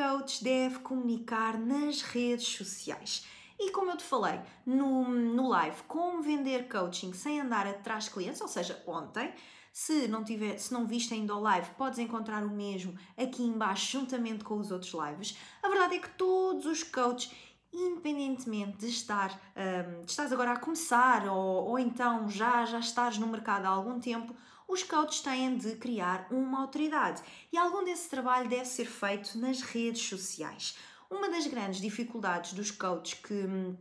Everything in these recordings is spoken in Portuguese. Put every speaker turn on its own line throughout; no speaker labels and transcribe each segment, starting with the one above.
coach deve comunicar nas redes sociais. E como eu te falei no, no live, como vender coaching sem andar atrás de clientes, ou seja, ontem, se não, tiver, se não viste ainda o live, podes encontrar o mesmo aqui embaixo juntamente com os outros lives. A verdade é que todos os coaches independentemente de estar um, de estás agora a começar ou, ou então já já estás no mercado há algum tempo os coaches têm de criar uma autoridade e algum desse trabalho deve ser feito nas redes sociais. Uma das grandes dificuldades dos coaches que hum,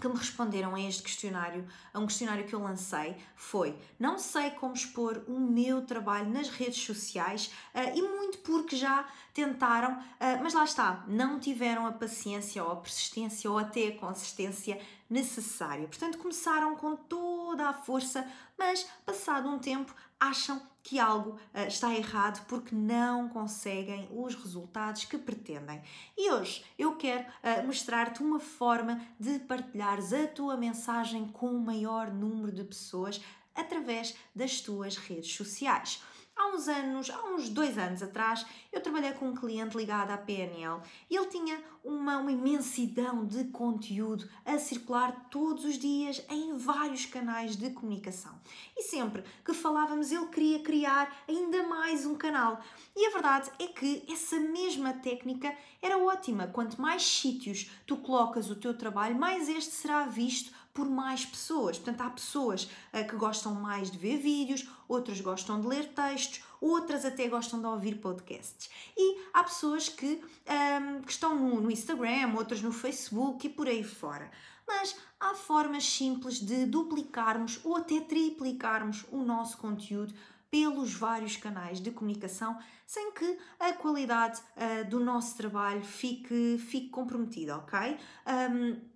que me responderam a este questionário, a um questionário que eu lancei, foi: não sei como expor o meu trabalho nas redes sociais uh, e muito porque já tentaram, uh, mas lá está, não tiveram a paciência ou a persistência ou até a consistência necessária. Portanto, começaram com toda a força, mas passado um tempo acham que algo uh, está errado porque não conseguem os resultados que pretendem. E hoje eu quero uh, mostrar-te uma forma de partilhares a tua mensagem com o maior número de pessoas através das tuas redes sociais. Há uns anos, há uns dois anos atrás, eu trabalhei com um cliente ligado à PNL e ele tinha uma, uma imensidão de conteúdo a circular todos os dias em vários canais de comunicação. E sempre que falávamos, ele queria criar ainda mais um canal. E a verdade é que essa mesma técnica era ótima. Quanto mais sítios tu colocas o teu trabalho, mais este será visto por mais pessoas. Portanto, há pessoas uh, que gostam mais de ver vídeos, outras gostam de ler textos, outras até gostam de ouvir podcasts. E há pessoas que, um, ehm, que estão no, no Instagram, outras no Facebook e por aí fora. Mas há formas simples de duplicarmos ou até triplicarmos o nosso conteúdo pelos vários canais de comunicação sem que a qualidade uh, do nosso trabalho fique, fique comprometida, ok? Um, ehm,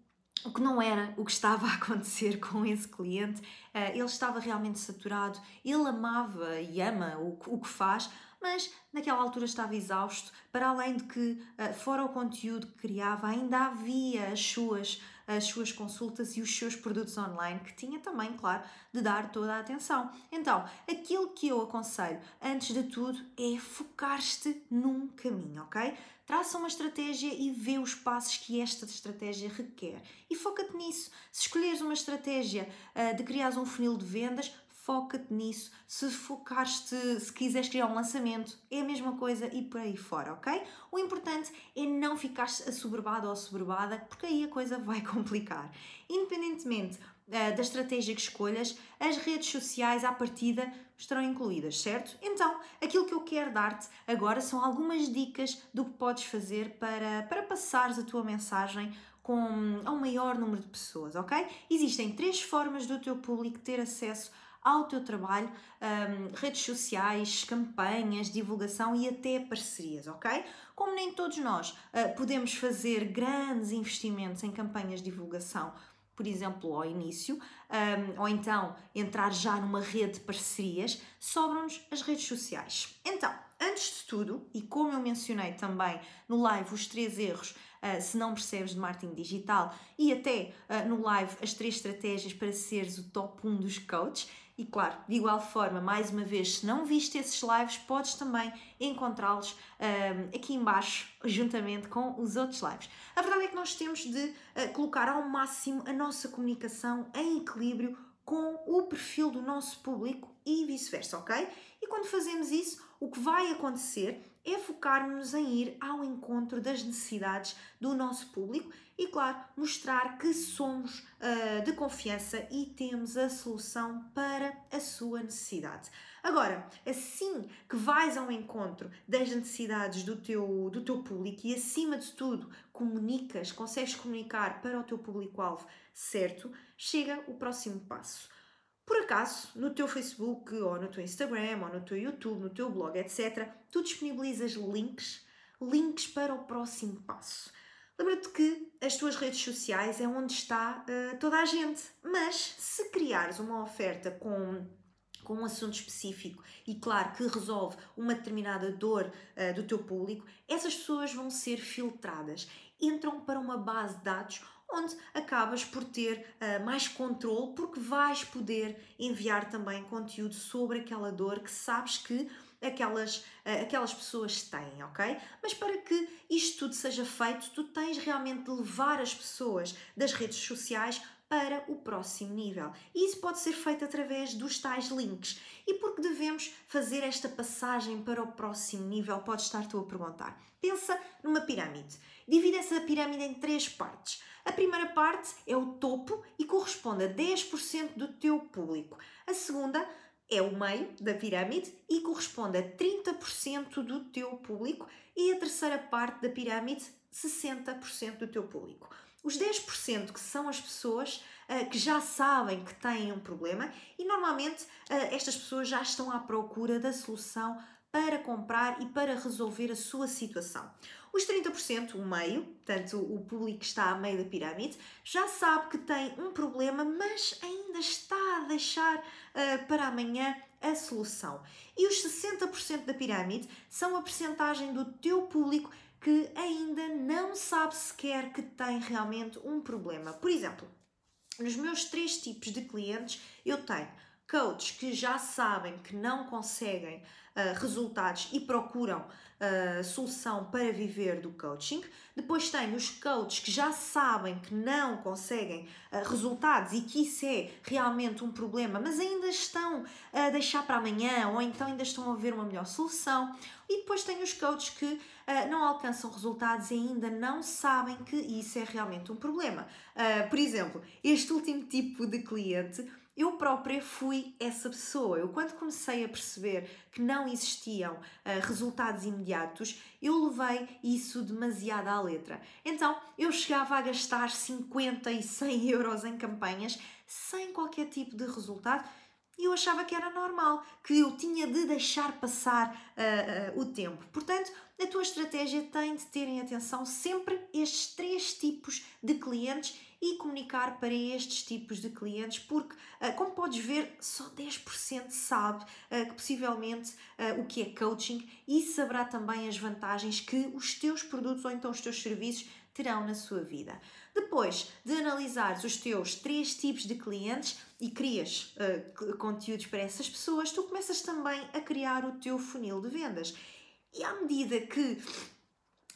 o que não era o que estava a acontecer com esse cliente. Uh, ele estava realmente saturado, ele amava e ama o que faz, mas naquela altura estava exausto, para além de que, uh, fora o conteúdo que criava, ainda havia as suas, as suas consultas e os seus produtos online, que tinha também, claro, de dar toda a atenção. Então, aquilo que eu aconselho, antes de tudo, é focar-te num caminho, ok? Traça uma estratégia e vê os passos que esta estratégia requer. E foca-te nisso. Se escolheres uma estratégia uh, de criar um funil de vendas, foca-te nisso. Se focares-te, se quiseres criar um lançamento, é a mesma coisa e por aí fora, ok? O importante é não ficar assoberbado ou assoberbada, porque aí a coisa vai complicar. Independentemente uh, da estratégia que escolhas, as redes sociais à partida estarão incluídas, certo? Então, aquilo que eu quero dar-te agora são algumas dicas do que podes fazer para, para passares a tua mensagem com, a um maior número de pessoas, ok? Existem três formas do teu público ter acesso ao teu trabalho, um, redes sociais, campanhas, divulgação e até parcerias, ok? Como nem todos nós uh, podemos fazer grandes investimentos em campanhas de divulgação, por exemplo, ao início, um, ou então entrar já numa rede de parcerias, sobram-nos as redes sociais. Então, antes de tudo, e como eu mencionei também no live os três erros uh, se não percebes de marketing digital e até uh, no live as três estratégias para seres o top 1 dos coaches, e claro, de igual forma, mais uma vez, se não viste esses lives, podes também encontrá-los um, aqui embaixo, juntamente com os outros lives. A verdade é que nós temos de uh, colocar ao máximo a nossa comunicação em equilíbrio com o perfil do nosso público e vice-versa, ok? E quando fazemos isso, o que vai acontecer é focarmos em ir ao encontro das necessidades do nosso público e, claro, mostrar que somos uh, de confiança e temos a solução para a sua necessidade. Agora, assim que vais ao encontro das necessidades do teu, do teu público e, acima de tudo, comunicas, consegues comunicar para o teu público-alvo certo, chega o próximo passo. Por acaso, no teu Facebook ou no teu Instagram ou no teu YouTube, no teu blog, etc., tu disponibilizas links, links para o próximo passo. Lembra-te que as tuas redes sociais é onde está uh, toda a gente, mas se criares uma oferta com com um assunto específico e claro que resolve uma determinada dor uh, do teu público, essas pessoas vão ser filtradas, entram para uma base de dados onde acabas por ter uh, mais controle porque vais poder enviar também conteúdo sobre aquela dor que sabes que aquelas, uh, aquelas pessoas têm, ok? Mas para que isto tudo seja feito, tu tens realmente de levar as pessoas das redes sociais para o próximo nível. E isso pode ser feito através dos tais links. E por que devemos fazer esta passagem para o próximo nível? Podes estar tu a perguntar. Pensa numa pirâmide. Divide essa pirâmide em três partes. A primeira parte é o topo e corresponde a 10% do teu público. A segunda é o meio da pirâmide e corresponde a 30% do teu público. E a terceira parte da pirâmide, 60% do teu público. Os 10% que são as pessoas uh, que já sabem que têm um problema e normalmente uh, estas pessoas já estão à procura da solução para comprar e para resolver a sua situação. Os 30%, o meio, portanto o público que está a meio da pirâmide, já sabe que tem um problema, mas ainda está a deixar uh, para amanhã a solução. E os 60% da pirâmide são a percentagem do teu público que ainda não sabe sequer que tem realmente um problema. Por exemplo, nos meus três tipos de clientes, eu tenho coaches que já sabem que não conseguem uh, resultados e procuram uh, solução para viver do coaching. Depois tenho os coaches que já sabem que não conseguem uh, resultados e que isso é realmente um problema, mas ainda estão a deixar para amanhã ou então ainda estão a ver uma melhor solução. E depois tenho os coaches que não alcançam resultados e ainda não sabem que isso é realmente um problema. Por exemplo, este último tipo de cliente eu própria fui essa pessoa. Eu, quando comecei a perceber que não existiam uh, resultados imediatos, eu levei isso demasiado à letra. Então, eu chegava a gastar 50 e 100 euros em campanhas sem qualquer tipo de resultado e eu achava que era normal, que eu tinha de deixar passar uh, uh, o tempo. Portanto, a tua estratégia tem de ter em atenção sempre estes três tipos de clientes e comunicar para estes tipos de clientes, porque, uh, como podes ver, só 10% sabe que possivelmente o que é coaching e saberá também as vantagens que os teus produtos ou então os teus serviços terão na sua vida. Depois de analisares os teus três tipos de clientes e crias uh, conteúdos para essas pessoas, tu começas também a criar o teu funil de vendas. E à medida que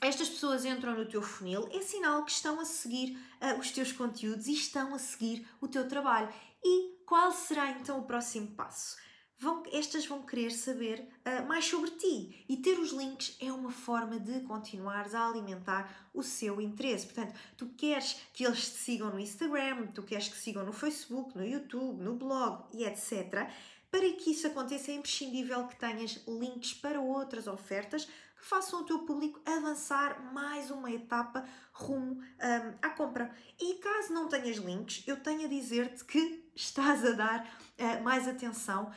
estas pessoas entram no teu funil, é sinal que estão a seguir uh, os teus conteúdos e estão a seguir o teu trabalho. E qual será então o próximo passo? vão, estas vão querer saber uh, mais sobre ti. E ter os links é uma forma de continuares a alimentar o seu interesse. Portanto, tu queres que eles te sigam no Instagram, tu queres que sigam no Facebook, no YouTube, no blog e etc. Para que isso aconteça, é imprescindível que tenhas links para outras ofertas que façam o teu público avançar mais uma etapa rumo um, à compra. E caso não tenhas links, eu tenho a dizer-te que estás a dar uh, mais atenção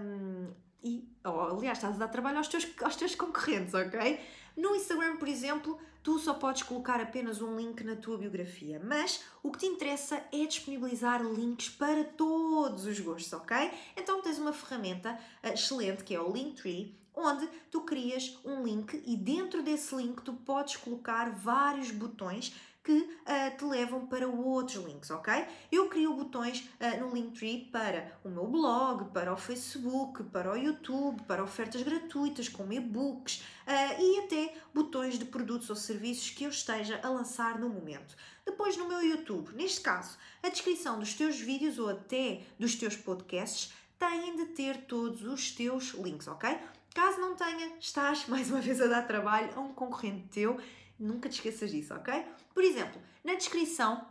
um, e, oh, aliás, estás a dar trabalho aos teus, aos teus concorrentes, ok? No Instagram, por exemplo, tu só podes colocar apenas um link na tua biografia, mas o que te interessa é disponibilizar links para todos os gostos, ok? Então tens uma ferramenta uh, excelente que é o Linktree, onde tu crias um link e dentro desse link tu podes colocar vários botões que uh, te levam para outros links, ok? Eu crio botões uh, no Linktree para o meu blog, para o Facebook, para o YouTube, para ofertas gratuitas como e-books uh, e até botões de produtos ou serviços que eu esteja a lançar no momento. Depois no meu YouTube, neste caso, a descrição dos teus vídeos ou até dos teus podcasts têm de ter todos os teus links, ok? Caso não tenha, estás mais uma vez a dar trabalho a um concorrente teu Nunca te esqueças disso, ok? Por exemplo, na descrição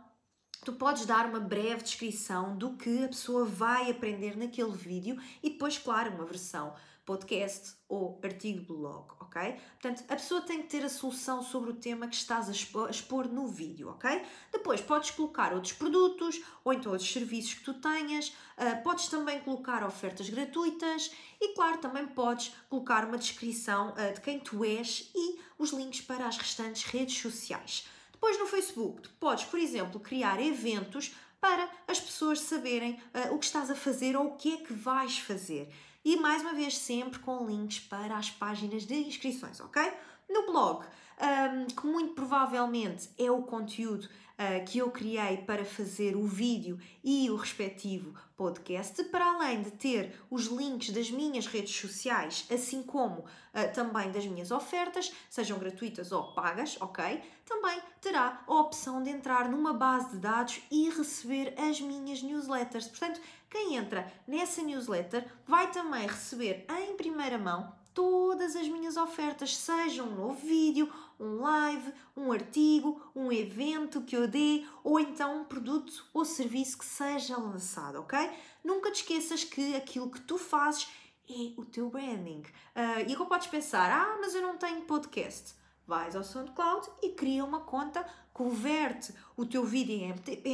tu podes dar uma breve descrição do que a pessoa vai aprender naquele vídeo e depois, claro, uma versão podcast ou artigo de blog, ok? Portanto, a pessoa tem que ter a solução sobre o tema que estás a expor, no vídeo, ok? Depois podes colocar outros produtos ou então outros serviços que tu tenhas, uh, podes também colocar ofertas gratuitas e, claro, também podes colocar uma descrição uh, de quem tu és e os links para as restantes redes sociais. Depois no Facebook, tu podes, por exemplo, criar eventos para as pessoas saberem uh, o que estás a fazer ou o que é que vais fazer. E mais uma vez, sempre com links para as páginas de inscrições, ok? No blog, um, que muito provavelmente é o conteúdo uh, que eu criei para fazer o vídeo e o respectivo podcast, para além de ter os links das minhas redes sociais, assim como uh, também das minhas ofertas, sejam gratuitas ou pagas, ok? Também terá a opção de entrar numa base de dados e receber as minhas newsletters. Portanto, quem entra nessa newsletter vai também receber em primeira mão todas as minhas ofertas, seja um novo vídeo, um live, um artigo, um evento que eu dê ou então um produto ou serviço que seja lançado, ok? Nunca te esqueças que aquilo que tu fazes é o teu branding. Uh, e agora podes pensar, ah, mas eu não tenho podcast vais ao SoundCloud e cria uma conta, converte o teu vídeo em,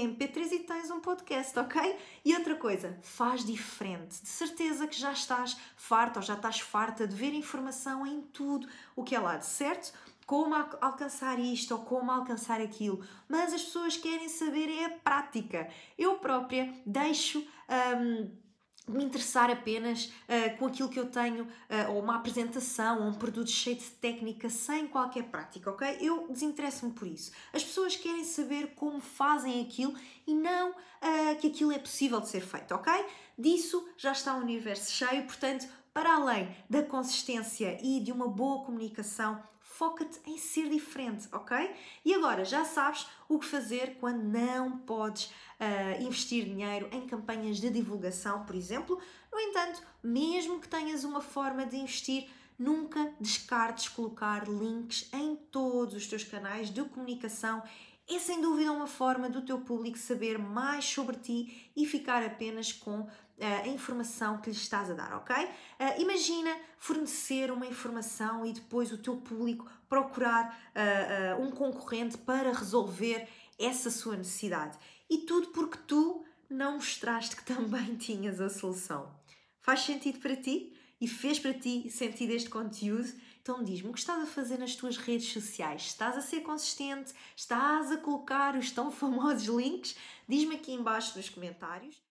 MP3 e tens um podcast, ok? E outra coisa, faz diferente. De certeza que já estás farta ou já estás farta de ver informação em tudo o que é lá de certo? Como alcançar isto ou como alcançar aquilo, mas as pessoas querem saber é a prática. Eu própria deixo. Um, me interessar apenas uh, com aquilo que eu tenho, uh, ou uma apresentação, ou um produto cheio de técnica, sem qualquer prática, ok? Eu desinteresso-me por isso. As pessoas querem saber como fazem aquilo e não uh, que aquilo é possível de ser feito, ok? Disso já está o universo cheio, portanto, para além da consistência e de uma boa comunicação, foca-te em ser diferente, ok? E agora já sabes o que fazer quando não podes uh, investir dinheiro em campanhas de divulgação, por exemplo. No entanto, mesmo que tenhas uma forma de investir, nunca descartes colocar links em todos os teus canais de comunicação é sem dúvida uma forma do teu público saber mais sobre ti e ficar apenas com a informação que lhe estás a dar, ok? Uh, imagina fornecer uma informação e depois o teu público procurar uh, uh, um concorrente para resolver essa sua necessidade. E tudo porque tu não mostraste que também tinhas a solução. Faz sentido para ti? E fez para ti sentido este conteúdo? Então diz-me o que estás a fazer nas tuas redes sociais? Estás a ser consistente? Estás a colocar os tão famosos links? Diz-me aqui embaixo nos comentários.